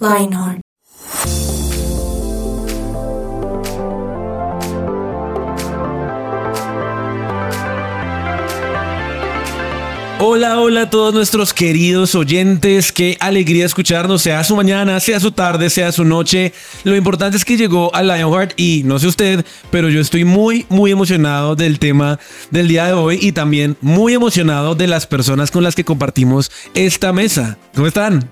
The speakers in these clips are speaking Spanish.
Lionheart. Hola, hola a todos nuestros queridos oyentes. Qué alegría escucharnos, sea su mañana, sea su tarde, sea su noche. Lo importante es que llegó a Lionheart y no sé usted, pero yo estoy muy, muy emocionado del tema del día de hoy y también muy emocionado de las personas con las que compartimos esta mesa. ¿Cómo están?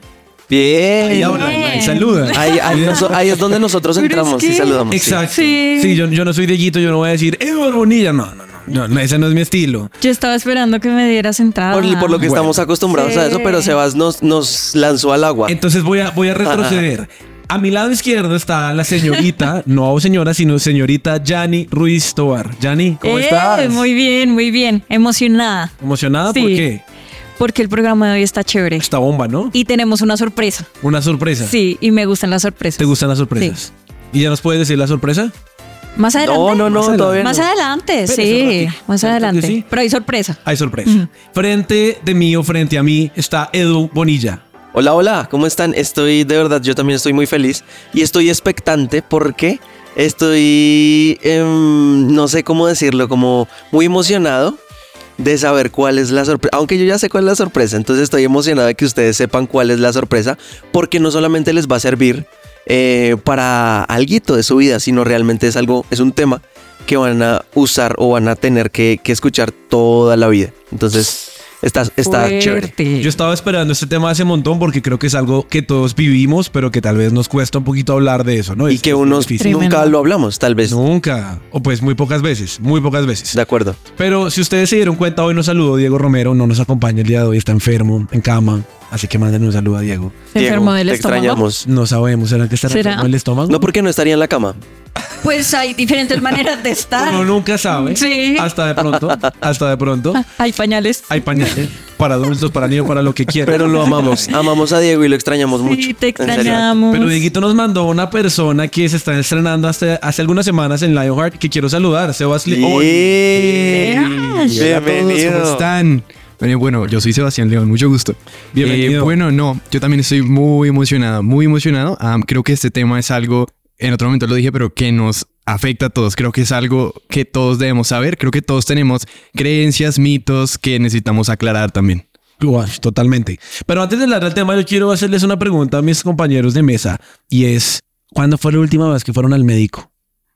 Bien. Ahí hablan, ahí saludan. Ahí, ahí noso- ahí es donde nosotros Pero es entramos y saludamos. Exacto. Sí. Sí, yo, yo no soy Dieguito, yo no voy a decir, ¡eh, Bonilla! No, no, no, no, no, ese no es mi estilo. Yo estaba esperando que me dieras entrada. Por, por lo que Bueno. estamos acostumbrados a eso, pero Sebas nos, nos lanzó al agua. Entonces voy a, voy a retroceder. A mi lado izquierdo está la señorita, no señora, sino señorita Yani Ruiz Tobar. Yani, ¿cómo Eh, estás? Muy bien, muy bien. Emocionada. ¿Emocionada? Sí. ¿Por qué? Porque el programa de hoy está chévere. Esta bomba, ¿no? Y tenemos una sorpresa. Una sorpresa. Sí, y me gustan las sorpresas. ¿Te gustan las sorpresas? ¿Y ya nos puedes decir la sorpresa? Más adelante. no, no, no, Más todavía Más no. adelante, Espérese sí. Más adelante. sí. Pero hay sorpresa. Hay sorpresa. Frente de mí o frente a mí está Edu Bonilla. Hola, hola, ¿cómo están? Estoy, de verdad, yo también estoy muy feliz y estoy expectante porque estoy, em, no sé cómo decirlo, como muy emocionado de saber cuál es la sorpresa. Aunque yo ya sé cuál es la sorpresa, entonces estoy emocionado de que ustedes sepan cuál es la sorpresa porque no solamente les va a servir eh, para algo de su vida, sino realmente es algo, es un tema que van a usar o van a tener que, que escuchar toda la vida. Entonces, está, está chévere. Yo estaba esperando este tema hace un montón porque creo que es algo que todos vivimos, pero que tal vez nos cuesta un poquito hablar de eso, ¿no? Y Es- que unos nunca lo hablamos, tal vez. Nunca. O pues muy pocas veces, muy pocas veces. De acuerdo. Pero si ustedes se dieron cuenta, hoy nos saludó Diego Romero, no nos acompaña el día de hoy, está enfermo, en cama. Así que manden un saludo a Diego. ¿Se Diego, enfermó del te estómago? extrañamos. No sabemos, ¿será que estará ¿Será? enfermo el estómago? No porque no estaría en la cama. Pues hay diferentes maneras de estar. Uno nunca sabe. Sí. Hasta de pronto, hasta de pronto. Hay pañales. Hay pañales para adultos, para niños, para lo que quieran. Pero lo amamos. Amamos a Diego y lo extrañamos mucho. Sí, te extrañamos. Pero Dieguito nos mandó una persona que se está estrenando hace, hace algunas semanas en Lionheart que quiero saludar, Sebastián. Sí. Todos, Bienvenido. ¿cómo están? Bueno, yo soy Sebastián León, mucho gusto. Bienvenido. Eh, bueno, no, yo también estoy muy emocionado, muy emocionado. Ah, creo que este tema es algo, en otro momento lo dije, pero que nos afecta a todos. Creo que es algo que todos debemos saber. Creo que todos tenemos creencias, mitos que necesitamos aclarar también. Uy, totalmente. Pero antes de hablar del tema, yo quiero hacerles una pregunta a mis compañeros de mesa y es, ¿cuándo fue la última vez que fueron al médico?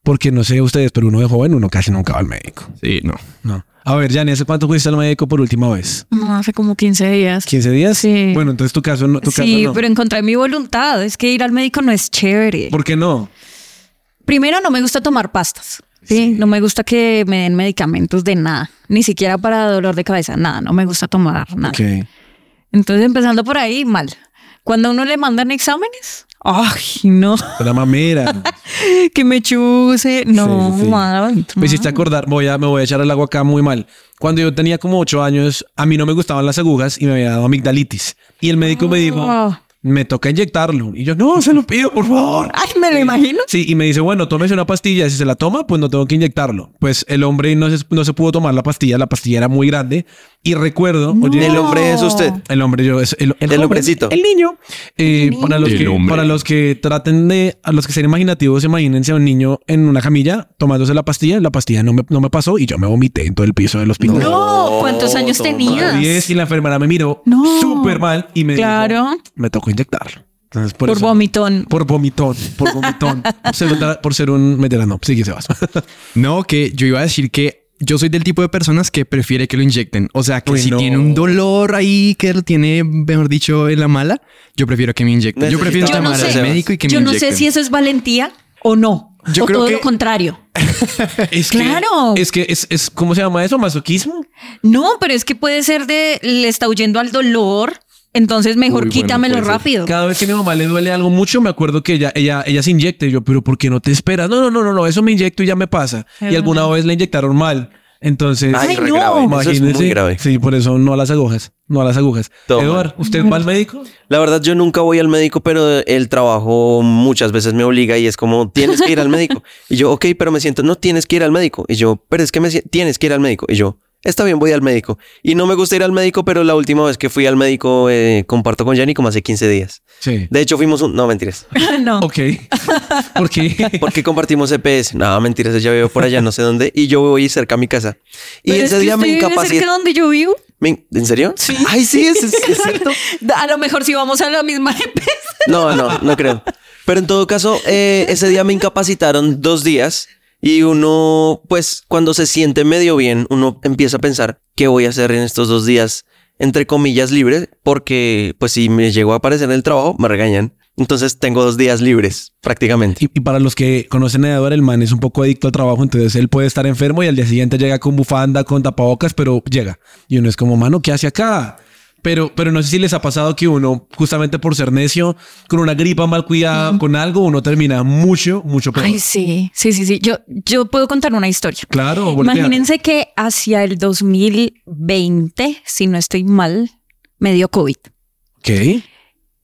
Porque no sé ustedes, pero uno de joven, uno casi nunca va al médico. Sí, no. No. A ver, Jani, ¿hace cuánto fuiste al médico por última vez? No, hace como 15 días. ¿15 días? Sí. Bueno, entonces tu caso no. Tu Sí, caso no. pero en contra de mi voluntad. Es que ir al médico no es chévere. ¿Por qué no? Primero, no me gusta tomar pastas. Sí, no me gusta que me den medicamentos de nada, ni siquiera para dolor de cabeza, nada, no me gusta tomar nada. Ok. Entonces, empezando por ahí, mal. Cuando a uno le mandan exámenes, ay, no, La mamera. que me chuse, no, Sí, sí. mal, Me hiciste acordar, voy a, me voy a echar el agua acá muy mal. Cuando yo tenía como 8 años, a mí no me gustaban las agujas y me había dado amigdalitis. Y el médico me dijo, Ah. me toca inyectarlo. Y yo, no, se lo pido, por favor. Ay, me lo imagino. Sí, y me dice, bueno, tómese una pastilla. Si se la toma, pues no tengo que inyectarlo. Pues el hombre no se, no se pudo tomar la pastilla. La pastilla era muy grande. Y recuerdo, oye, El hombre es usted. el hombre, yo, es el, El joven, hombrecito. El niño. Eh, para, los El que, hombre. para los que traten de, a los que sean imaginativos, imagínense a un niño en una camilla tomándose la pastilla. La pastilla no me, no me pasó y yo me vomité en todo el piso del hospital. No, ¿cuántos años tenías? 10 y la enfermera me miró No. súper mal y me Claro. dijo, me tocó inyectarlo. Entonces, por, Por eso- vomitón. Por vomitón, por vomitón. por, ser, por ser un veterano. Sigue, Sebas. No, que yo iba a decir que yo soy del tipo de personas que prefiere que lo inyecten. O sea, que Uy, si no. tiene un dolor ahí que lo tiene, mejor dicho, en la mala, yo prefiero que me inyecten. Yo prefiero llamar Yo no sé. al médico y que Yo me no inyecten. sé si eso es valentía o no. Yo o creo todo que- lo contrario. Es Claro. Es que es, es, ¿cómo se llama eso? ¿Masoquismo? No, pero es que puede ser de le está huyendo al dolor Entonces mejor Uy, bueno, quítamelo rápido. Cada vez que a mi mamá le duele algo mucho, me acuerdo que ella, ella, ella se inyecta. Y yo, pero ¿por qué no te esperas? No, no, no, no, no, eso me inyecto y ya me pasa. Y alguna vez le inyectaron mal. Entonces, Ay, no. grave. Eso es imagínese. muy grave. Sí, por eso no a las agujas. No a las agujas. Toma. Eduard, ¿usted va al médico? La verdad, yo nunca voy al médico, pero el trabajo muchas veces me obliga y es como, tienes que ir al médico. Y yo, ok, pero me siento, no tienes que ir al médico. Y yo, pero es que me siento, tienes que ir al médico. Y yo, está bien, voy al médico. Y no me gusta ir al médico, pero la última vez que fui al médico, eh, comparto con Jenny como hace 15 días. Sí. De hecho, fuimos un... No, mentiras. no. Ok. ¿Por qué? Porque compartimos EPS. No, mentiras, ella vive por allá, no sé dónde. Y yo voy cerca a mi casa. Y Pero es ese que día me incapacité. cerca donde yo vivo. Me- ¿En serio? Sí. Ay, sí, es, es- es cierto. A lo mejor si vamos a la misma empresa. No, no, no creo. Pero en todo caso, eh, ese día me incapacitaron dos días y uno, pues cuando se siente medio bien, uno empieza a pensar qué voy a hacer en estos dos días, entre comillas, libres, porque pues si me llego a aparecer en el trabajo, me regañan. Entonces tengo dos días libres, prácticamente. Y, para los que conocen a Eduard, el man es un poco adicto al trabajo, entonces él puede estar enfermo y al día siguiente llega con bufanda, con tapabocas, pero llega. Y uno es como, mano, ¿qué hace acá? Pero, pero no sé si les ha pasado que uno, justamente por ser necio, con una gripa mal cuidada, con algo, uno termina mucho, mucho peor. Ay, sí, sí, sí, sí. Yo, yo puedo contar una historia. Claro, voltea. Imagínense que hacia el 2020, si no estoy mal, me dio COVID. Ok.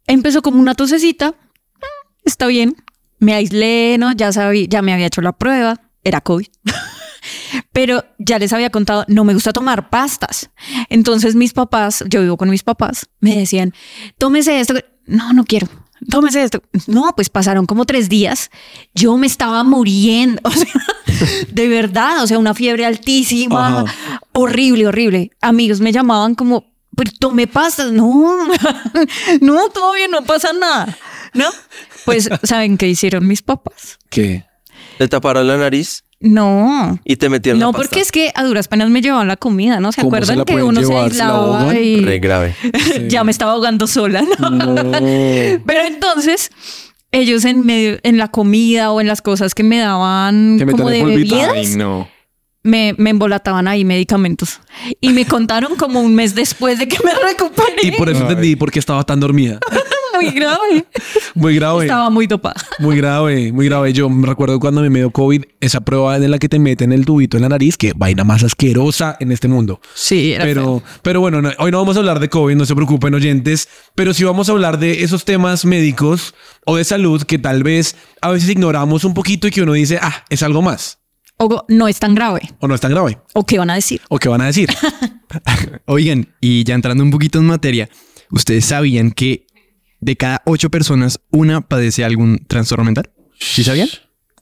Empezó como una tosecita. Ah, Está bien. Me aislé, ¿no? Ya sabía, ya me había hecho la prueba. Era COVID. Pero ya les había contado, no me gusta tomar pastas. Entonces mis papás, yo vivo con mis papás, me decían, tómese esto. No, no quiero. Tómese esto. No, pues pasaron como tres días. Yo me estaba muriendo. O sea, de verdad, o sea, una fiebre altísima. Ajá. Horrible, horrible. Amigos me llamaban como, pero tomé pastas. No, no, todavía no pasa nada. ¿No? Pues, ¿saben qué hicieron mis papás? ¿Qué? Te taparon la nariz No. y te metieron No, la pasta. porque es que a duras penas me llevaban la comida, ¿no? ¿Se ¿Cómo se acuerdan la que uno se llevar? ¿Se la aislaba y Re grave. ya me estaba ahogando sola, ¿no? Pero entonces, ellos en medio, en la comida o en las cosas que me daban como de bebidas, Ay, no. me, me embolataban ahí medicamentos. Y me contaron como un mes después de que me recuperé. Y por eso entendí por qué estaba tan dormida. Muy grave. Muy grave. Estaba muy dopada. Muy grave, muy grave. Yo me recuerdo cuando me dio COVID, esa prueba en la que te meten el tubito en la nariz, que vaina más asquerosa en este mundo. Sí, era Pero, pero bueno, no- hoy no vamos a hablar de COVID, no se preocupen oyentes, pero sí vamos a hablar de esos temas médicos o de salud que tal vez a veces ignoramos un poquito y que uno dice, ah, es algo más, O no es tan grave. o no es tan grave, ¿O qué van a decir? o qué van a decir. Oigan, y ya entrando un poquito en materia, ¿ustedes sabían que de cada ocho personas, una padece algún trastorno mental? ¿Sí sabían?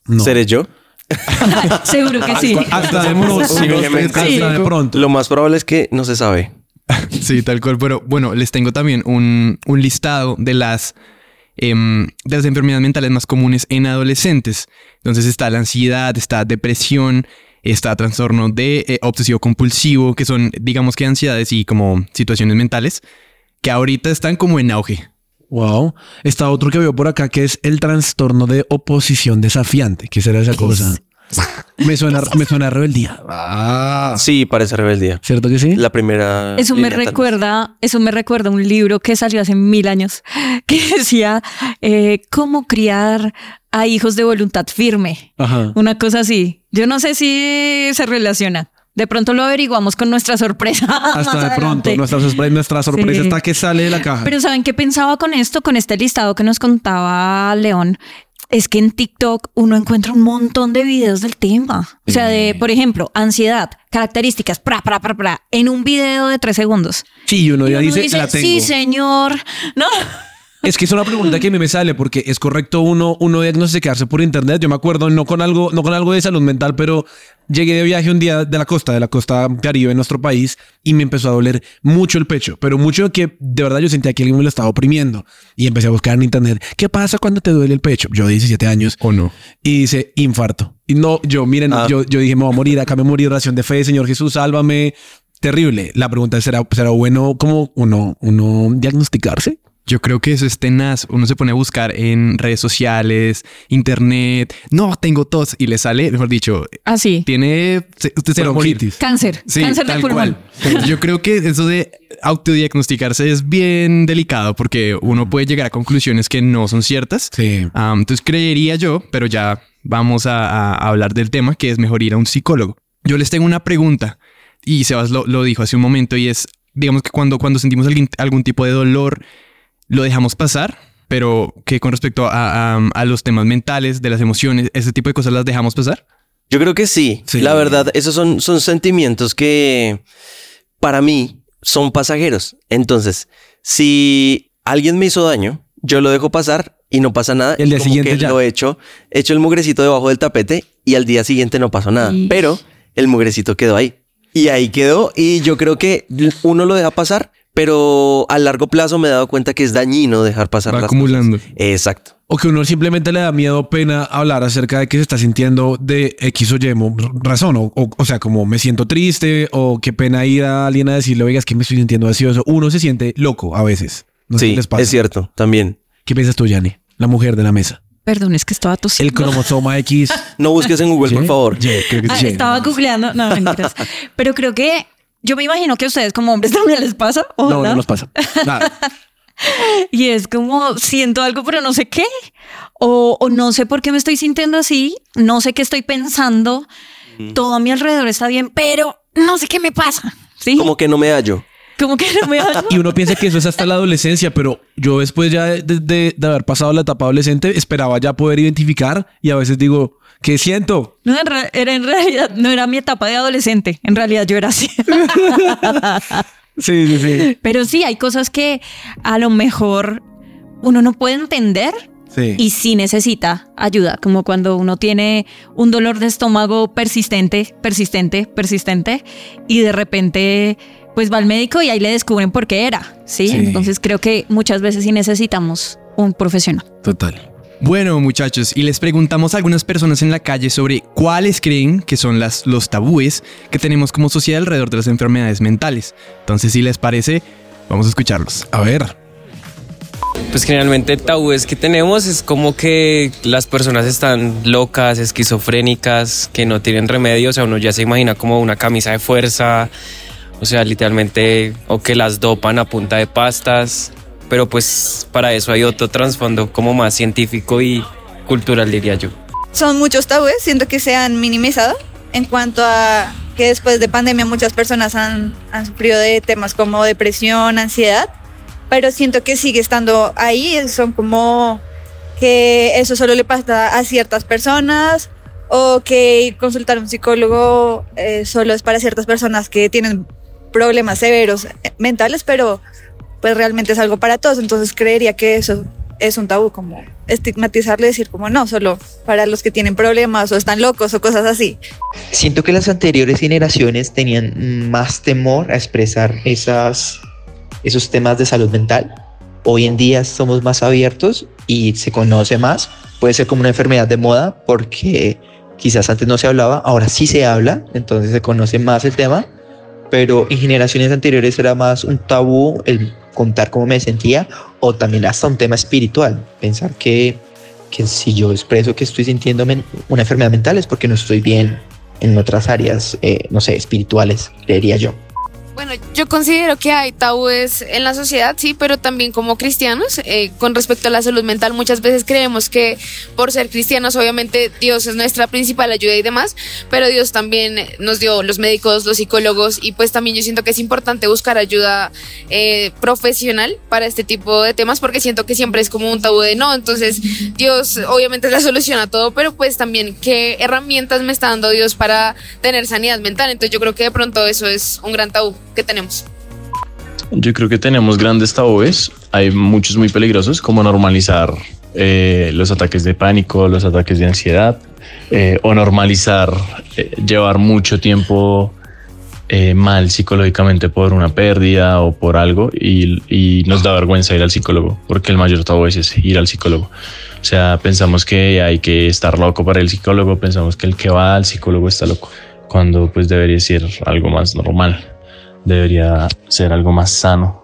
No. ¿Seré yo? Seguro que sí. Hasta de pronto. Posiblemente. Hasta de pronto. Lo más probable es que no se sabe. Sí, tal cual. Pero bueno, les tengo también un, un listado de las, em, de las enfermedades mentales más comunes en adolescentes. Entonces está la ansiedad, está depresión, está trastorno de eh, obsesivo compulsivo, que son, digamos que ansiedades y como situaciones mentales, que ahorita están como en auge. Wow. Está otro que veo por acá que es el trastorno de oposición desafiante. ¿Qué será esa cosa? Me suena, me suena a rebeldía. Ah, Sí, parece rebeldía. ¿cierto que sí? La primera. Eso me tal recuerda, eso me recuerda un libro que salió hace mil años que decía eh, cómo criar a hijos de voluntad firme. Ajá. Una cosa así. Yo no sé si se relaciona. De pronto lo averiguamos con nuestra sorpresa. Hasta de pronto. Nuestra, sorpre- nuestra sorpresa Sí. está que sale de la caja. Pero ¿saben qué pensaba con esto? Con este listado que nos contaba León. Es que en TikTok uno encuentra un montón de videos del tema. O sea, de, por ejemplo, ansiedad, características, pra, pra, pra, pra, en un video de tres segundos. sí, y uno ya uno dice, la tengo. sí, señor. No. Es que es una pregunta que a mí me sale porque es correcto uno, uno diagnosticarse por internet. Yo me acuerdo, no con algo, no con algo de salud mental, pero llegué de viaje un día de la costa, de la costa caribe en nuestro país y me empezó a doler mucho el pecho, pero mucho que de verdad yo sentía que alguien me lo estaba oprimiendo y empecé a buscar en internet, ¿qué pasa cuando te duele el pecho? Yo de 17 años ¿O no? y dice infarto. Y no, yo, miren, Ah. yo, yo dije, me voy a morir, acá me morí, oración de fe, Señor Jesús, sálvame. Terrible. La pregunta es, ¿será, será bueno como uno, uno diagnosticarse? Yo creo que eso es tenaz. Uno se pone a buscar en redes sociales, internet. No, tengo tos y le sale, mejor dicho, Así. tiene. se- Usted se va a morir. Bronquitis. Cáncer. Sí, cáncer de pulmón. cual. Yo creo que eso de autodiagnosticarse es bien delicado porque uno puede llegar a conclusiones que no son ciertas. Sí. Ah, entonces creería yo, pero ya vamos a, a- a hablar del tema, que es mejor ir a un psicólogo. Yo les tengo una pregunta y Sebas lo, lo dijo hace un momento y es, digamos que cuando, cuando sentimos algún, algún tipo de dolor, lo dejamos pasar, pero que con respecto a, a- a los temas mentales, de las emociones, ese tipo de cosas las dejamos pasar. Yo creo que sí. Sí. La verdad, esos son, son sentimientos que para mí son pasajeros. Entonces, si alguien me hizo daño, yo lo dejo pasar y no pasa nada. El día Como siguiente que ya. Lo echo, echo el mugrecito debajo del tapete y al día siguiente no pasó nada. Pero el mugrecito quedó ahí. Y ahí quedó. Y yo creo que uno lo deja pasar, pero a largo plazo me he dado cuenta que es dañino dejar pasar Va las acumulando. cosas. Exacto. O que uno simplemente le da miedo, pena hablar acerca de que se está sintiendo de X o Y razón. O, o, o sea, como me siento triste o qué pena ir a alguien a decirle, oiga, es que me estoy sintiendo así o eso. Uno se siente loco a veces. No sé sí, qué les pasa. es cierto. También. ¿Qué piensas tú, Yanni? La mujer de la mesa. Perdón, es que estaba El tosiendo. cromosoma X. No busques en Google, por favor. Y, creo que Ah, estaba googleando. No, mentiras. Pero creo que yo me imagino que a ustedes como hombres también les pasa. No, ojalá. no nos pasa. Nada. Y es como siento algo, pero no sé qué. O, o no sé por qué me estoy sintiendo así. No sé qué estoy pensando. Todo a mi alrededor está bien, pero no sé qué me pasa. Sí. Como que no me hallo. Como que no me. Y uno piensa que eso es hasta la adolescencia, pero yo después ya de, de- de haber pasado la etapa adolescente esperaba ya poder identificar y a veces digo, ¿qué siento? No, en, era en realidad, no era mi etapa de adolescente. En realidad yo era así. Sí, sí, sí. Pero sí, hay cosas que a lo mejor uno no puede entender Sí. y sí necesita ayuda, como cuando uno tiene un dolor de estómago persistente, persistente, persistente y de repente pues va al médico y ahí le descubren por qué era, ¿sí? Sí. Entonces creo que muchas veces sí necesitamos un profesional. Total. Bueno, muchachos, y les preguntamos a algunas personas en la calle sobre cuáles creen que son las, los tabúes que tenemos como sociedad alrededor de las enfermedades mentales. Entonces, si les parece, vamos a escucharlos. A ver. Pues generalmente tabúes que tenemos es como que las personas están locas, esquizofrénicas, que no tienen remedio, o sea, uno ya se imagina como una camisa de fuerza, o sea, literalmente, o que las dopan a punta de pastas, pero pues para eso hay otro trasfondo como más científico y cultural, diría yo. son muchos tabúes, siento que se han minimizado en cuanto a que después de pandemia muchas personas han, han sufrido de temas como depresión, ansiedad, pero siento que sigue estando ahí, son como que eso solo le pasa a ciertas personas o que consultar a un psicólogo eh, solo es para ciertas personas que tienen problemas severos eh, mentales, pero pues realmente es algo para todos, entonces creería que eso es un tabú, como estigmatizarle, decir como no, solo para los que tienen problemas o están locos o cosas así. Siento que las anteriores generaciones tenían más temor a expresar esas, esos temas de salud mental. Hoy en día somos más abiertos y se conoce más. Puede ser como una enfermedad de moda porque quizás antes no se hablaba, ahora sí se habla, entonces se conoce más el tema. Pero en generaciones anteriores era más un tabú el contar cómo me sentía o también hasta un tema espiritual. Pensar que, que si yo expreso que estoy sintiendo men- una enfermedad mental es porque no estoy bien en otras áreas, eh, no sé, espirituales, creería yo. Bueno, yo considero que hay tabúes en la sociedad, sí, pero también como cristianos, eh, con respecto a la salud mental, muchas veces creemos que por ser cristianos, obviamente Dios es nuestra principal ayuda y demás, pero Dios también nos dio los médicos, los psicólogos, y pues también yo siento que es importante buscar ayuda eh, profesional para este tipo de temas, porque siento que siempre es como un tabú de no, entonces Dios obviamente es la solución a todo, pero pues también qué herramientas me está dando Dios para tener sanidad mental, entonces yo creo que de pronto eso es un gran tabú que tenemos. Yo creo que tenemos grandes tabúes, hay muchos muy peligrosos, como normalizar eh, los ataques de pánico, los ataques de ansiedad, eh, o normalizar eh, llevar mucho tiempo eh, mal psicológicamente por una pérdida o por algo y, y nos da vergüenza ir al psicólogo, porque el mayor tabú es ese, ir al psicólogo. O sea, pensamos que hay que estar loco para el psicólogo, pensamos que el que va al psicólogo está loco, cuando pues debería ser algo más normal debería ser algo más sano.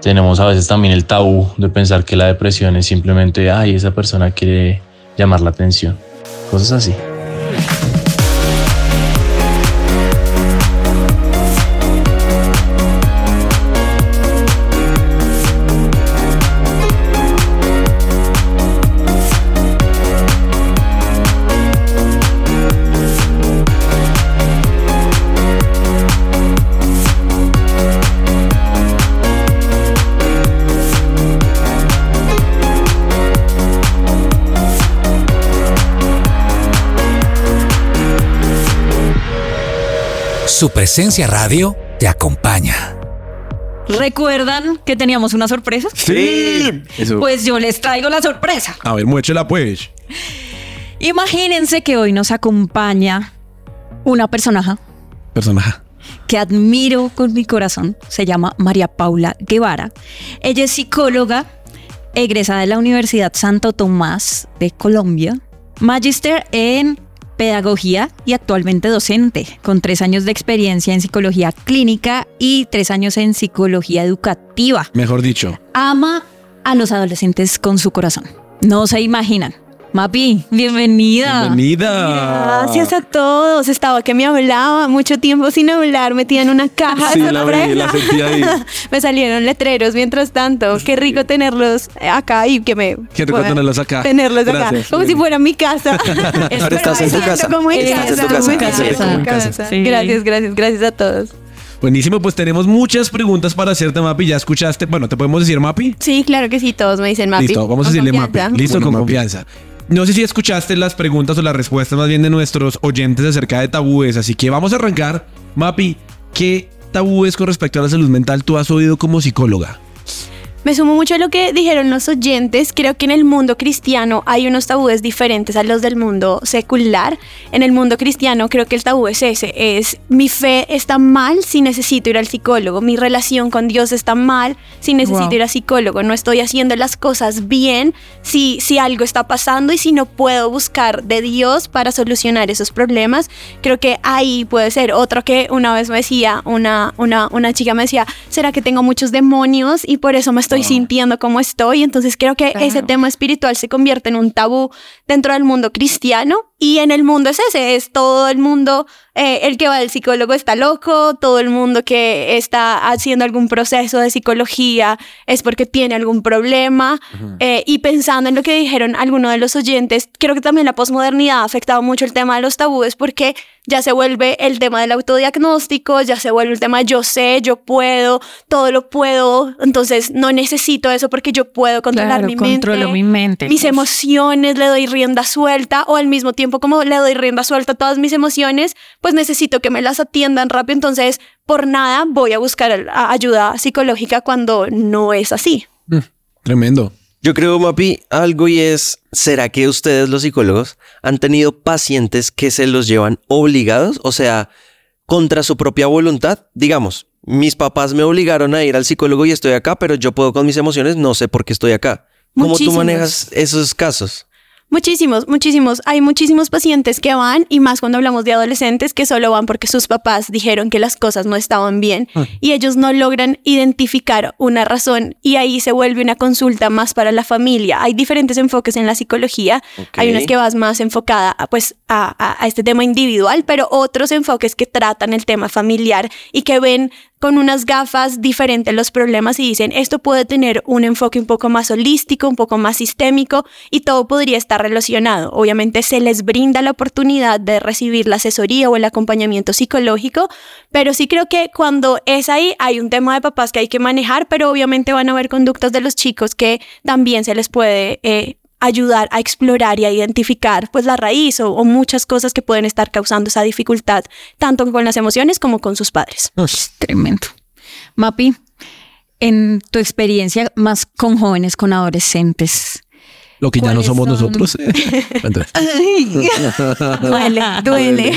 Tenemos a veces también el tabú de pensar que la depresión es simplemente, ay, esa persona quiere llamar la atención. Cosas así. Su presencia radio te acompaña. ¿Recuerdan que teníamos una sorpresa? Sí. Eso. Pues yo les traigo la sorpresa. A ver, muéchela pues. Imagínense que hoy nos acompaña una personaje Personaje. que admiro con mi corazón. Se llama María Paula Guevara. Ella es psicóloga, egresada de la Universidad Santo Tomás de Colombia, magister en pedagogía y actualmente docente, con tres años de experiencia en psicología clínica y tres años en psicología educativa. Mejor dicho. Ama a los adolescentes con su corazón. No se imaginan. Mapi, bienvenida. Bienvenida. Gracias a todos. Estaba que me hablaba mucho tiempo sin hablar, metida en una caja Sí, de la vi, la sentí ahí. me salieron letreros mientras tanto. Qué rico tenerlos acá y que me. Qué rico tenerlos acá. Tenerlos acá. Gracias. Como si fuera mi casa. Ahora estás en tu casa. Como en casa. Gracias, gracias, gracias a todos. Buenísimo, pues tenemos muchas preguntas para hacerte, Mapi. Ya escuchaste. Bueno, ¿te podemos decir Mapi? Sí, claro que sí, todos me dicen Mapi. Listo, vamos a decirle confianza. Mapi. Listo, Bueno, con Mapi. confianza. No sé si escuchaste las preguntas o las respuestas más bien de nuestros oyentes acerca de tabúes, así que vamos a arrancar. Mapi, ¿qué tabúes con respecto a la salud mental tú has oído como psicóloga? Me sumo mucho a lo que dijeron los oyentes. Creo que en el mundo cristiano hay unos tabúes diferentes a los del mundo secular. En el mundo cristiano creo que el tabú es ese, es mi fe está mal si necesito ir al psicólogo, mi relación con Dios está mal si necesito Wow. ir al psicólogo, no estoy haciendo las cosas bien si, si algo está pasando y si no puedo buscar de Dios para solucionar esos problemas. Creo que ahí puede ser. Otro que una vez me decía, una, una, una chica me decía, ¿será que tengo muchos demonios y por eso me estoy sintiendo como estoy? Entonces creo que ese tema espiritual se convierte en un tabú dentro del mundo cristiano y en el mundo es ese, es todo el mundo, eh, el que va al psicólogo está loco, todo el mundo que está haciendo algún proceso de psicología es porque tiene algún problema eh, y pensando en lo que dijeron algunos de los oyentes, creo que también la posmodernidad ha afectado mucho el tema de los tabúes porque ya se vuelve el tema del autodiagnóstico, ya se vuelve el tema yo sé, yo puedo, todo lo puedo, entonces no necesito eso porque yo puedo controlar Claro, mi controlo mente, mi mente. mis Uf. emociones, le doy rienda suelta o al mismo tiempo como le doy rienda suelta a todas mis emociones, pues necesito que me las atiendan rápido, entonces por nada voy a buscar ayuda psicológica cuando no es así. Tremendo. Yo creo, Mapi, algo y es, ¿será que ustedes los psicólogos han tenido pacientes que se los llevan obligados? O sea, contra su propia voluntad. Digamos, mis papás me obligaron a ir al psicólogo y estoy acá, pero yo puedo con mis emociones, no sé por qué estoy acá. ¿Cómo tú manejas esos casos? Muchísimos, muchísimos. Hay muchísimos pacientes que van y más cuando hablamos de adolescentes que solo van porque sus papás dijeron que las cosas no estaban bien y ellos no logran identificar una razón y ahí se vuelve una consulta más para la familia. Hay diferentes enfoques en la psicología. Hay unas que vas más enfocada a, pues a, a- a este tema individual, pero otros enfoques que tratan el tema familiar y que ven con unas gafas diferentes los problemas y dicen, esto puede tener un enfoque un poco más holístico, un poco más sistémico y todo podría estar relacionado. Obviamente se les brinda la oportunidad de recibir la asesoría o el acompañamiento psicológico, pero sí creo que cuando es ahí hay un tema de papás que hay que manejar, pero obviamente van a haber conductas de los chicos que también se les puede... eh, ayudar a explorar y a identificar pues la raíz o, o muchas cosas que pueden estar causando esa dificultad tanto con las emociones como con sus padres. Tremendo. Mapi, en tu experiencia más con jóvenes, con adolescentes, Lo que ya no ¿Cuáles somos son? nosotros. Duele, duele.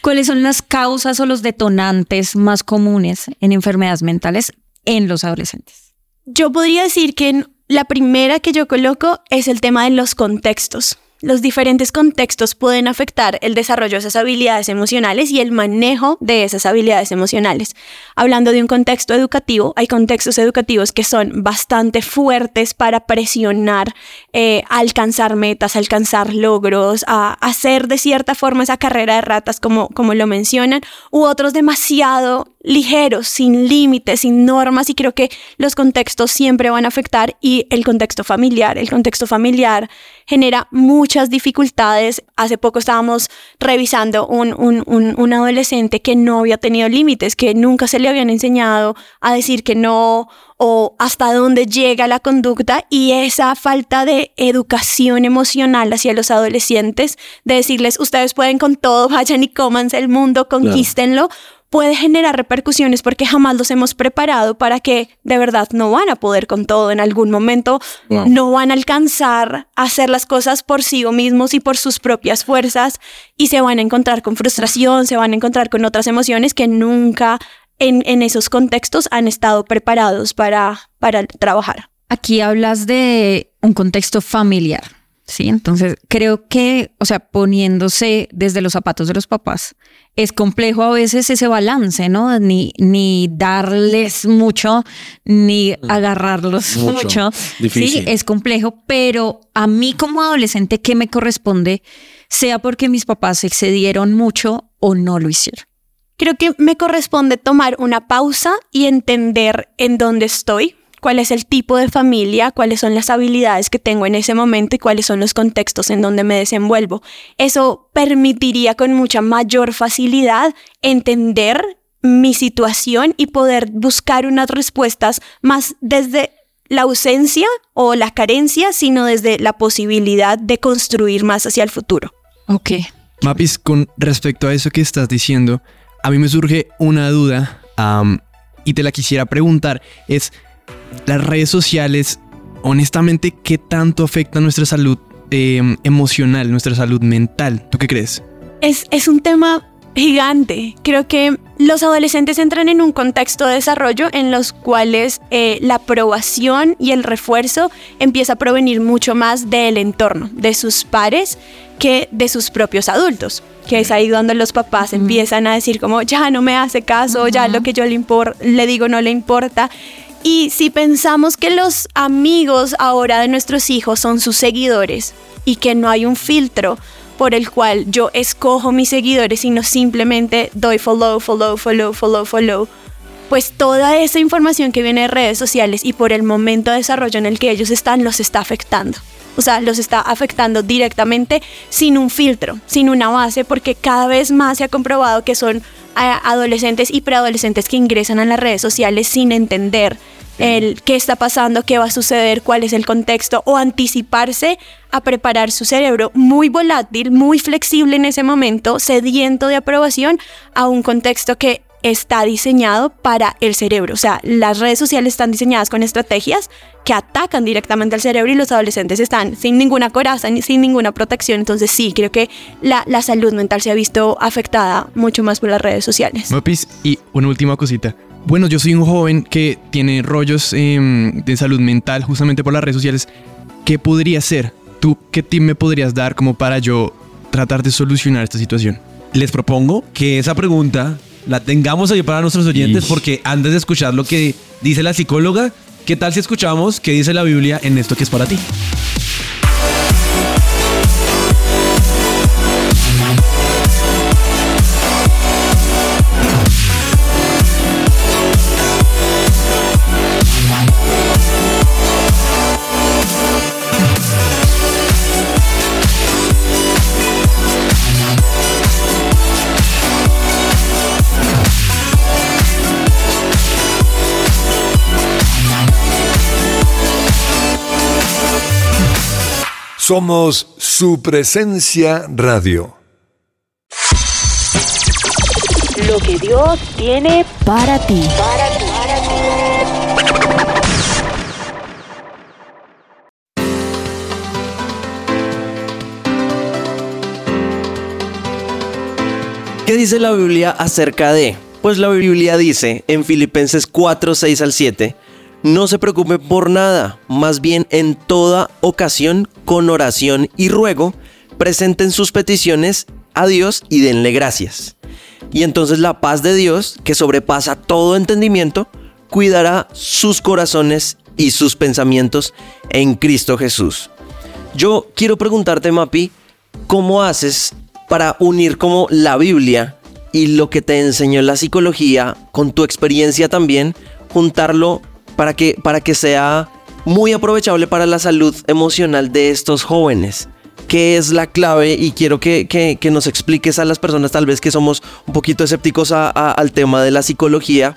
¿cuáles son las causas o los detonantes más comunes en enfermedades mentales en los adolescentes? Yo podría decir que en- la primera que yo coloco es el tema de los contextos. Los diferentes contextos pueden afectar el desarrollo de esas habilidades emocionales y el manejo de esas habilidades emocionales. Hablando de un contexto educativo, hay contextos educativos que son bastante fuertes para presionar, eh, alcanzar metas, alcanzar logros, a hacer de cierta forma esa carrera de ratas como, como lo mencionan, u otros demasiado ligeros, sin límites, sin normas y creo que los contextos siempre van a afectar y el contexto familiar, el contexto familiar genera muchas dificultades. Hace poco estábamos revisando un, un, un, adolescente que no había tenido límites, que nunca se le habían enseñado a decir que no o hasta dónde llega la conducta y esa falta de educación emocional hacia los adolescentes, de decirles, ustedes pueden con todo, vayan y cómanse el mundo, conquístenlo puede generar repercusiones porque jamás los hemos preparado para que de verdad no van a poder con todo en algún momento, no van a alcanzar a hacer las cosas por sí mismos y por sus propias fuerzas y se van a encontrar con frustración, se van a encontrar con otras emociones que nunca en, en esos contextos han estado preparados para, para trabajar. Aquí hablas de un contexto familiar. Sí, entonces creo que, o sea, poniéndose desde los zapatos de los papás, es complejo a veces ese balance, ¿no? Ni, ni darles mucho, ni mm. agarrarlos mucho. Sí, es complejo, pero a mí como adolescente, ¿qué me corresponde? Sea porque mis papás excedieron mucho o no lo hicieron. Creo que me corresponde tomar una pausa y entender en dónde estoy, cuál es el tipo de familia, cuáles son las habilidades que tengo en ese momento y cuáles son los contextos en donde me desenvuelvo. Eso permitiría con mucha mayor facilidad entender mi situación y poder buscar unas respuestas más desde la ausencia o la carencia, sino desde la posibilidad de construir más hacia el futuro. Ok. Mapis, con respecto a eso que estás diciendo, a mí me surge una duda y te la quisiera preguntar. Es, las redes sociales, honestamente, ¿qué tanto afectan nuestra salud em, emocional, nuestra salud mental? ¿Tú qué crees? Es, es un tema gigante. Creo que los adolescentes entran en un contexto de desarrollo en los cuales eh, la aprobación y el refuerzo empieza a provenir mucho más del entorno, de sus pares, que de sus propios adultos. Que es ahí donde los papás empiezan a decir como, ya no me hace caso, ya lo que yo le, le digo no le importa. Y si pensamos que los amigos ahora de nuestros hijos son sus seguidores y que no hay un filtro por el cual yo escojo mis seguidores, sino simplemente doy follow, follow, follow, follow, follow, pues toda esa información que viene de redes sociales y por el momento de desarrollo en el que ellos están los está afectando. O sea, los está afectando directamente sin un filtro, sin una base, porque cada vez más se ha comprobado que son adolescentes y preadolescentes que ingresan a las redes sociales sin entender el qué está pasando, qué va a suceder, cuál es el contexto o anticiparse a preparar su cerebro muy volátil, muy flexible en ese momento, sediento de aprobación a un contexto que está diseñado para el cerebro. O sea, las redes sociales están diseñadas con estrategias que atacan directamente al cerebro y los adolescentes están sin ninguna coraza, sin ninguna protección. Entonces sí, creo que la, la salud mental se ha visto afectada mucho más por las redes sociales. Mopis, y una última cosita. Bueno, yo soy un joven que tiene rollos em, de salud mental justamente por las redes sociales. ¿Qué podría ser? ¿Tú qué tip me podrías dar como para yo tratar de solucionar esta situación? Les propongo que esa pregunta la tengamos ahí para nuestros oyentes porque antes de escuchar lo que dice la psicóloga, ¿qué tal si escuchamos qué dice la Biblia en esto que es para ti? Somos su presencia radio. Lo que Dios tiene para ti. ¿Qué dice la Biblia acerca de? Pues la Biblia dice en Filipenses 4, 6 al 7, no se preocupe por nada, más bien en toda ocasión, con oración y ruego, presenten sus peticiones a Dios y denle gracias. Y entonces la paz de Dios, que sobrepasa todo entendimiento, cuidará sus corazones y sus pensamientos en Cristo Jesús. Yo quiero preguntarte, Mapi, ¿cómo haces para unir como la Biblia y lo que te enseñó la psicología con tu experiencia también, juntarlo para que, para que sea muy aprovechable para la salud emocional de estos jóvenes? ¿Qué es la clave? Y quiero que, que- nos expliques a las personas tal vez que somos un poquito escépticos al tema de la psicología.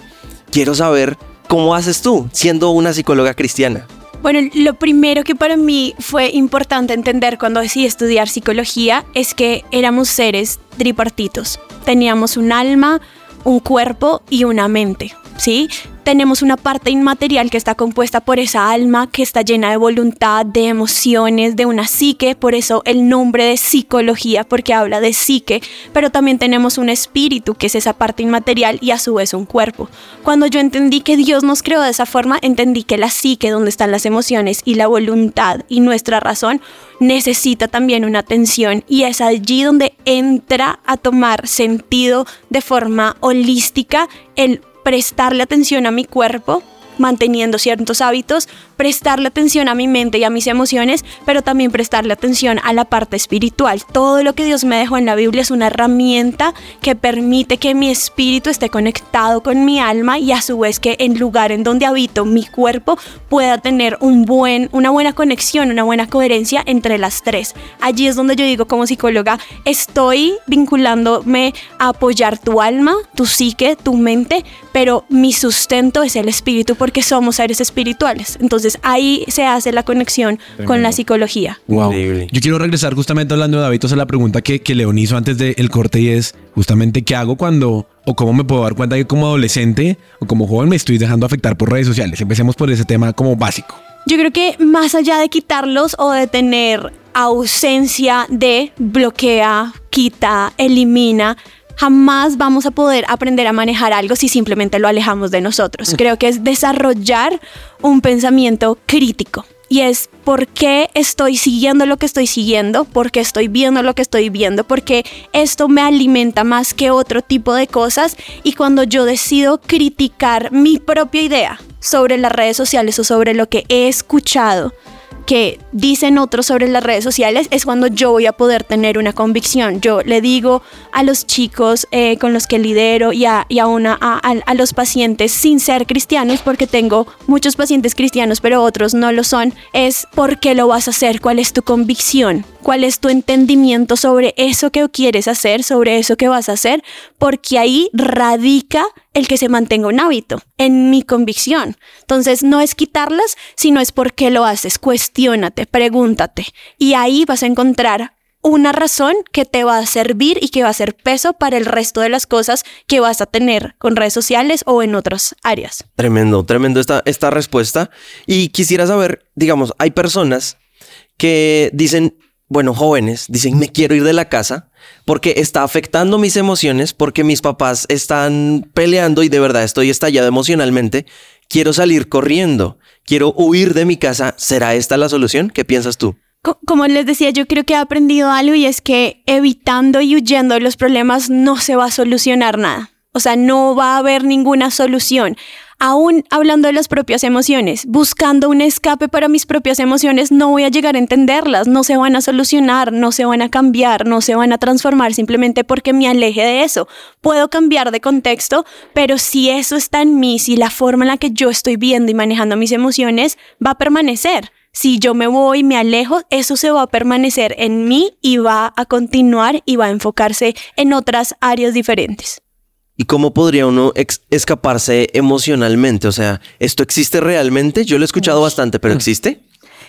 Quiero saber cómo haces tú siendo una psicóloga cristiana. Bueno, lo primero que para mí fue importante entender cuando decidí estudiar psicología es que éramos seres tripartitos. Teníamos un alma, un cuerpo y una mente, ¿sí? Tenemos una parte inmaterial que está compuesta por esa alma que está llena de voluntad, de emociones, de una psique, por eso el nombre de psicología, porque habla de psique, pero también tenemos un espíritu que es esa parte inmaterial y a su vez un cuerpo. Cuando yo entendí que Dios nos creó de esa forma, entendí que la psique, donde están las emociones y la voluntad y nuestra razón, necesita también una atención y es allí donde entra a tomar sentido de forma holística el prestarle atención a mi cuerpo, manteniendo ciertos hábitos, prestarle atención a mi mente y a mis emociones, pero también prestarle atención a la parte espiritual. Todo lo que Dios me dejó en la Biblia es una herramienta que permite que mi espíritu esté conectado con mi alma y a su vez que el lugar en donde habito mi cuerpo pueda tener un buen, una buena conexión, una buena coherencia entre las tres. Allí es donde yo digo como psicóloga, estoy vinculándome a apoyar tu alma, tu psique, tu mente, pero mi sustento es el espíritu porque somos seres espirituales. Entonces ahí se hace la conexión con la psicología. Wow. Yo quiero regresar justamente hablando de hábitos a la pregunta que, que León hizo antes del corte y es justamente qué hago cuando o cómo me puedo dar cuenta que como adolescente o como joven me estoy dejando afectar por redes sociales. Empecemos por ese tema como básico. Yo creo que más allá de quitarlos o de tener ausencia de bloquea, quita, elimina, jamás vamos a poder aprender a manejar algo si simplemente lo alejamos de nosotros. Creo que es desarrollar un pensamiento crítico. Y es por qué estoy siguiendo lo que estoy siguiendo, por qué estoy viendo lo que estoy viendo, porque esto me alimenta más que otro tipo de cosas. Y cuando yo decido criticar mi propia idea sobre las redes sociales o sobre lo que he escuchado, que dicen otros sobre las redes sociales es cuando yo voy a poder tener una convicción. Yo le digo a los chicos eh, con los que lidero y, a, y a una, a, los pacientes sin ser cristianos, porque tengo muchos pacientes cristianos, pero otros no lo son, es por qué lo vas a hacer, cuál es tu convicción, cuál es tu entendimiento sobre eso que quieres hacer, sobre eso que vas a hacer, porque ahí radica el que se mantenga un hábito, en mi convicción. Entonces, no es quitarlas, sino es por qué lo haces. Cuestiónate, pregúntate. Y ahí vas a encontrar una razón que te va a servir y que va a ser peso para el resto de las cosas que vas a tener con redes sociales o en otras áreas. Tremendo, tremendo esta, esta respuesta. Y quisiera saber, digamos, hay personas que dicen, bueno, jóvenes, dicen, me quiero ir de la casa porque está afectando mis emociones, porque mis papás están peleando y de verdad estoy estallado emocionalmente. Quiero salir corriendo, quiero huir de mi casa. ¿Será esta la solución? ¿Qué piensas tú? Co- Como les decía, yo creo que he aprendido algo y es que evitando y huyendo de los problemas no se va a solucionar nada. O sea, no va a haber ninguna solución. Aún hablando de las propias emociones, buscando un escape para mis propias emociones, no voy a llegar a entenderlas, no se van a solucionar, no se van a cambiar, no se van a transformar simplemente porque me aleje de eso. Puedo cambiar de contexto, pero si eso está en mí, si la forma en la que yo estoy viendo y manejando mis emociones va a permanecer. Si yo me voy, me alejo, eso se va a permanecer en mí y va a continuar y va a enfocarse en otras áreas diferentes. ¿Y cómo podría uno escaparse emocionalmente? O sea, ¿esto existe realmente? Yo lo he escuchado bastante, pero ¿existe?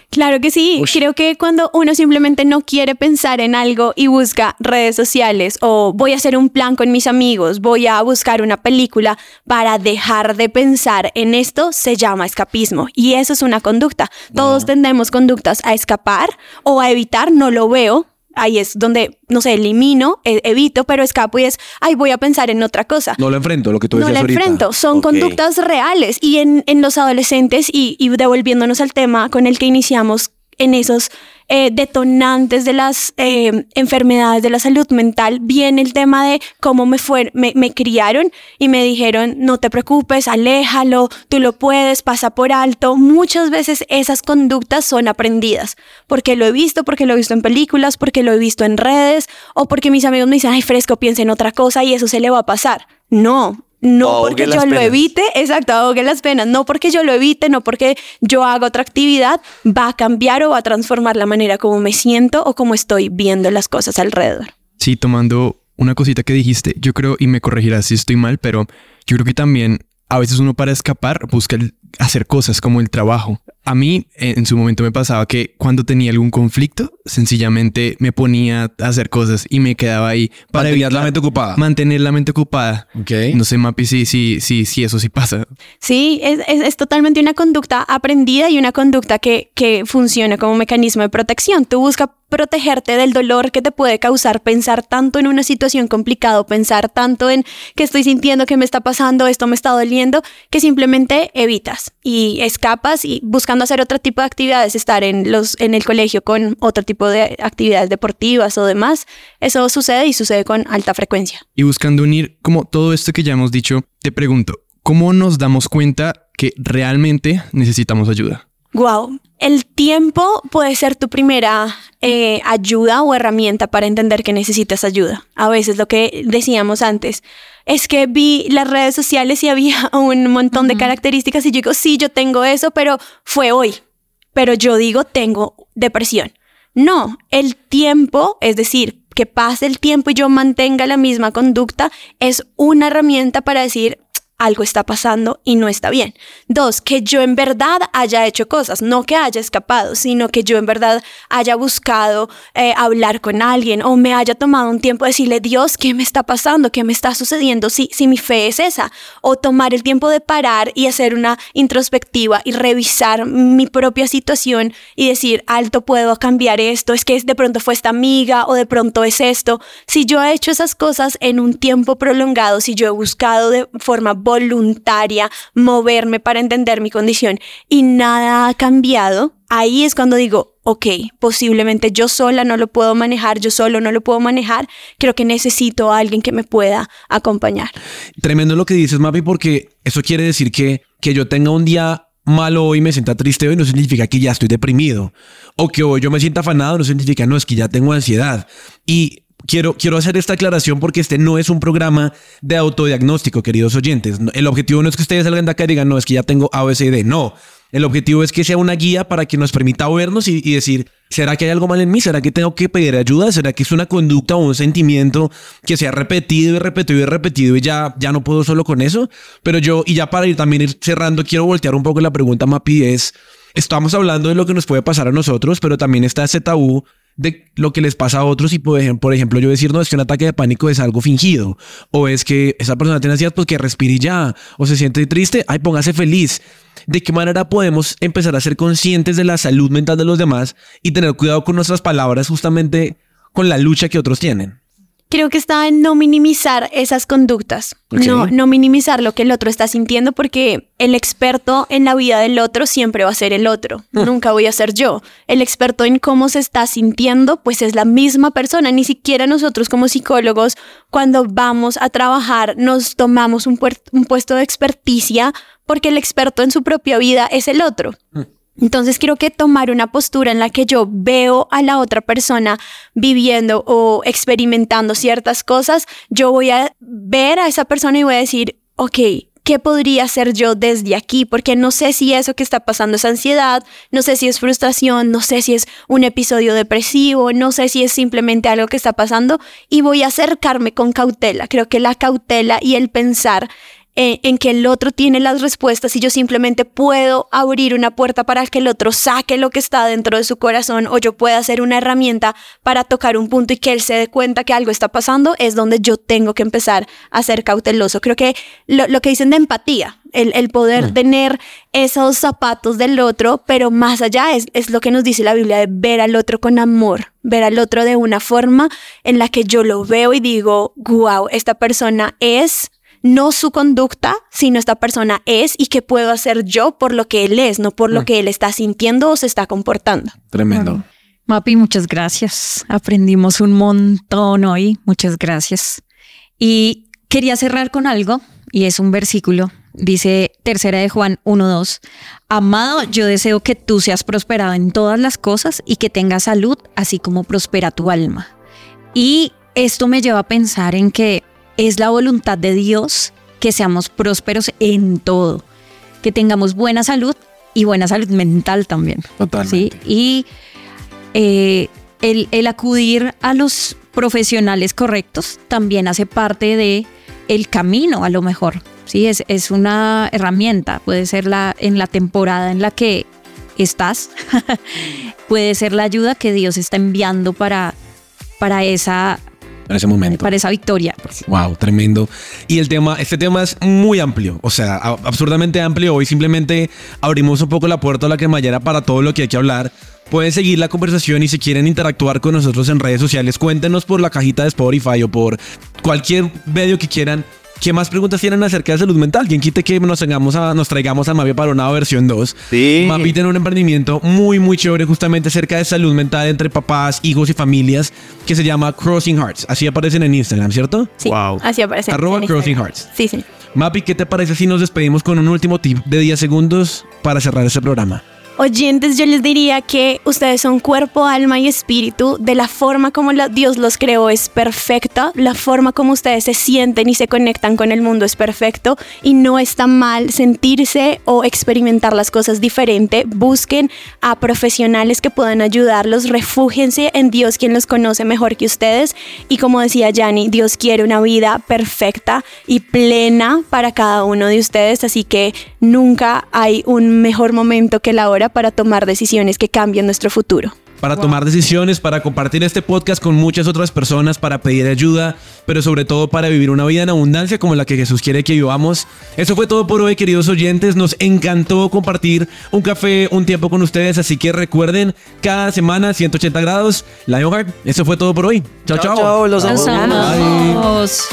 Claro que sí, creo que cuando uno simplemente no quiere pensar en algo y busca redes sociales o voy a hacer un plan con mis amigos, voy a buscar una película para dejar de pensar en esto, se llama escapismo y eso es una conducta. Todos tendemos conductas a escapar o a evitar, no lo veo. Ahí es donde, no sé, elimino, e- evito, pero escapo y es, ay, voy a pensar en otra cosa. No lo enfrento, lo que tú No decías la ahorita. enfrento, son conductas reales. Y en, en los adolescentes, y, y devolviéndonos al tema con el que iniciamos, en esos eh, detonantes de las eh, enfermedades de la salud mental, viene el tema de cómo me, fue, me, criaron y me dijeron, no te preocupes, aléjalo, tú lo puedes, pasa por alto. Muchas veces esas conductas son aprendidas, porque lo he visto, porque lo he visto en películas, porque lo he visto en redes, o porque mis amigos me dicen, ay, fresco, piensa en otra cosa y eso se le va a pasar. No, no porque yo lo evite, exacto, ahogue las penas, no porque yo lo evite, no porque yo haga otra actividad, va a cambiar o va a transformar la manera como me siento o como estoy viendo las cosas alrededor. Sí, tomando una cosita que dijiste, yo creo, y me corregirás si estoy mal, pero yo creo que también a veces uno para escapar busca el- hacer cosas como el trabajo. A mí en su momento me pasaba que cuando tenía algún conflicto, sencillamente me ponía a hacer cosas y me quedaba ahí para Mantenías evitar- la mente ocupada. Mantener la mente ocupada. Ok. No sé, Mapi, si, si, si, si eso sí pasa. Sí, es, es- es totalmente una conducta aprendida y una conducta que, que funciona como mecanismo de protección. Tú buscas protegerte del dolor que te puede causar pensar tanto en una situación complicada, pensar tanto en que estoy sintiendo, que me está pasando, esto me está doliendo, que simplemente evitas y escapas y buscando hacer otro tipo de actividades, estar en, los, en el colegio con otro tipo de actividades deportivas o demás. Eso sucede y sucede con alta frecuencia. Y buscando unir como todo esto que ya hemos dicho, te pregunto, ¿cómo nos damos cuenta que realmente necesitamos ayuda? Wow, el tiempo puede ser tu primera eh, ayuda o herramienta para entender que necesitas ayuda. A veces lo que decíamos antes es que vi las redes sociales y había un montón de características y yo digo, sí, yo tengo eso, pero fue hoy. Pero yo digo, tengo depresión. No, el tiempo, es decir, que pase el tiempo y yo mantenga la misma conducta, es una herramienta para decir, algo está pasando y no está bien. Dos, que yo en verdad haya hecho cosas, no que haya escapado, sino que yo en verdad haya buscado eh, hablar con alguien o me haya tomado un tiempo de decirle, Dios, ¿qué me está pasando? ¿Qué me está sucediendo? Si, si mi fe es esa. O tomar el tiempo de parar y hacer una introspectiva y revisar mi propia situación y decir, alto, puedo cambiar esto, es que de pronto fue esta amiga o de pronto es esto. Si yo he hecho esas cosas en un tiempo prolongado, si yo he buscado de forma voluntaria moverme para entender mi condición y nada ha cambiado, ahí es cuando digo, ok, posiblemente yo sola no lo puedo manejar, yo solo no lo puedo manejar, creo que necesito a alguien que me pueda acompañar. Tremendo lo que dices, Mapi, porque eso quiere decir que, que yo tenga un día malo hoy, me sienta triste hoy, no significa que ya estoy deprimido. O que hoy yo me sienta afanado, no significa, no, es que ya tengo ansiedad. Y quiero, quiero hacer esta aclaración porque este no es un programa de autodiagnóstico, queridos oyentes. El objetivo no es que ustedes salgan de acá y digan, no, es que ya tengo A, B, C, D. No. El objetivo es que sea una guía para que nos permita vernos y, y decir, ¿será que hay algo mal en mí? ¿Será que tengo que pedir ayuda? ¿Será que es una conducta o un sentimiento que se ha repetido y repetido y repetido y ya, ya no puedo solo con eso? Pero yo, y ya para ir también ir cerrando, quiero voltear un poco la pregunta, Mapi, es, estamos hablando de lo que nos puede pasar a nosotros, pero también está ese tabú de lo que les pasa a otros y por ejemplo, yo decir no es que un ataque de pánico es algo fingido o es que esa persona tiene ansiedad pues que respire ya o se siente triste ay póngase feliz de qué manera podemos empezar a ser conscientes de la salud mental de los demás y tener cuidado con nuestras palabras justamente con la lucha que otros tienen Creo que está en no minimizar esas conductas, no, no minimizar lo que el otro está sintiendo porque el experto en la vida del otro siempre va a ser el otro, nunca voy a ser yo. El experto en cómo se está sintiendo pues es la misma persona, ni siquiera nosotros como psicólogos cuando vamos a trabajar nos tomamos un, un puesto de experticia porque el experto en su propia vida es el otro. Entonces creo que tomar una postura en la que yo veo a la otra persona viviendo o experimentando ciertas cosas, yo voy a ver a esa persona y voy a decir, ok, ¿qué podría hacer yo desde aquí? Porque no sé si eso que está pasando es ansiedad, no sé si es frustración, no sé si es un episodio depresivo, no sé si es simplemente algo que está pasando y voy a acercarme con cautela. Creo que la cautela y el pensar eh, en que el otro tiene las respuestas y yo simplemente puedo abrir una puerta para que el otro saque lo que está dentro de su corazón o yo pueda hacer una herramienta para tocar un punto y que él se dé cuenta que algo está pasando, es donde yo tengo que empezar a ser cauteloso. Creo que lo, lo que dicen de empatía, el, el poder tener esos zapatos del otro, pero más allá es, es lo que nos dice la Biblia de ver al otro con amor, ver al otro de una forma en la que yo lo veo y digo, wow, esta persona es no su conducta, sino esta persona es y qué puedo hacer yo por lo que él es, no por lo que él está sintiendo o se está comportando. Tremendo. Mapi, muchas gracias. Aprendimos un montón hoy. Muchas gracias. Y quería cerrar con algo, y es un versículo. Dice tercera de Juan 1.2. Amado, yo deseo que tú seas prosperado en todas las cosas y que tengas salud, así como prospera tu alma. Y esto me lleva a pensar en que es la voluntad de Dios que seamos prósperos en todo, que tengamos buena salud y buena salud mental también. Totalmente. ¿sí? Y eh, el, el acudir a los profesionales correctos también hace parte de el camino a lo mejor. Sí, es, es una herramienta, puede ser la, en la temporada en la que estás, puede ser la ayuda que Dios está enviando para, para, esa, En ese momento. para esa victoria. pues. Wow, tremendo. Y el tema, este tema es muy amplio, o sea, absurdamente amplio. Hoy simplemente abrimos un poco la puerta a la cremallera para todo lo que hay que hablar. Pueden seguir la conversación y si quieren interactuar con nosotros en redes sociales, cuéntenos por la cajita de Spotify o por cualquier medio que quieran. ¿Qué más preguntas tienen acerca de salud mental? ¿Quién quite que nos, tengamos a- nos traigamos a Mavi para una versión 2? Sí. Mavi tiene un emprendimiento muy, muy chévere justamente acerca de salud mental entre papás, hijos y familias que se llama Crossing Hearts. Así aparecen en Instagram, ¿cierto? Sí, así aparece. Arroba en Crossing Instagram. Hearts. Sí, sí. Mapi, ¿qué te parece si nos despedimos con un último tip de 10 segundos para cerrar este programa? Oyentes, yo les diría que ustedes son cuerpo, alma y espíritu. De la forma como Dios los creó es perfecta. La forma como ustedes se sienten y se conectan con el mundo es perfecto. Y no está mal sentirse o experimentar las cosas diferente. Busquen a profesionales que puedan ayudarlos. Refúgense en Dios, quien los conoce mejor que ustedes. Y como decía Yanni, Dios quiere una vida perfecta y plena para cada uno de ustedes. Así que nunca hay un mejor momento que la hora para tomar decisiones que cambien nuestro futuro. Para tomar decisiones, para compartir este podcast con muchas otras personas, para pedir ayuda, pero sobre todo para vivir una vida en abundancia como la que Jesús quiere que vivamos. Eso fue todo por hoy, queridos oyentes. Nos encantó compartir un café, un tiempo con ustedes. Así que recuerden, cada semana 180 grados, Lionheart. Eso fue todo por hoy. Chao, chao. Chao, chao, los amo. Los amamos.